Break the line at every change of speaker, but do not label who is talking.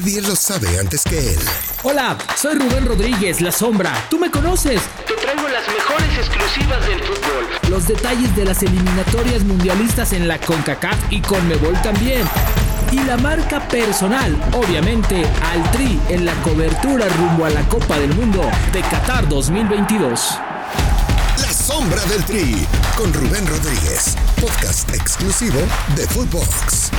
nadie lo sabe antes que él.
Hola, soy Rubén Rodríguez, La Sombra. ¿Tú me conoces?
Te traigo las mejores exclusivas del fútbol.
Los detalles de las eliminatorias mundialistas en la CONCACAF y CONMEBOL también. Y la marca personal, obviamente, al Tri en la cobertura rumbo a la Copa del Mundo de Qatar 2022.
La sombra del Tri con Rubén Rodríguez, podcast exclusivo de Footbox.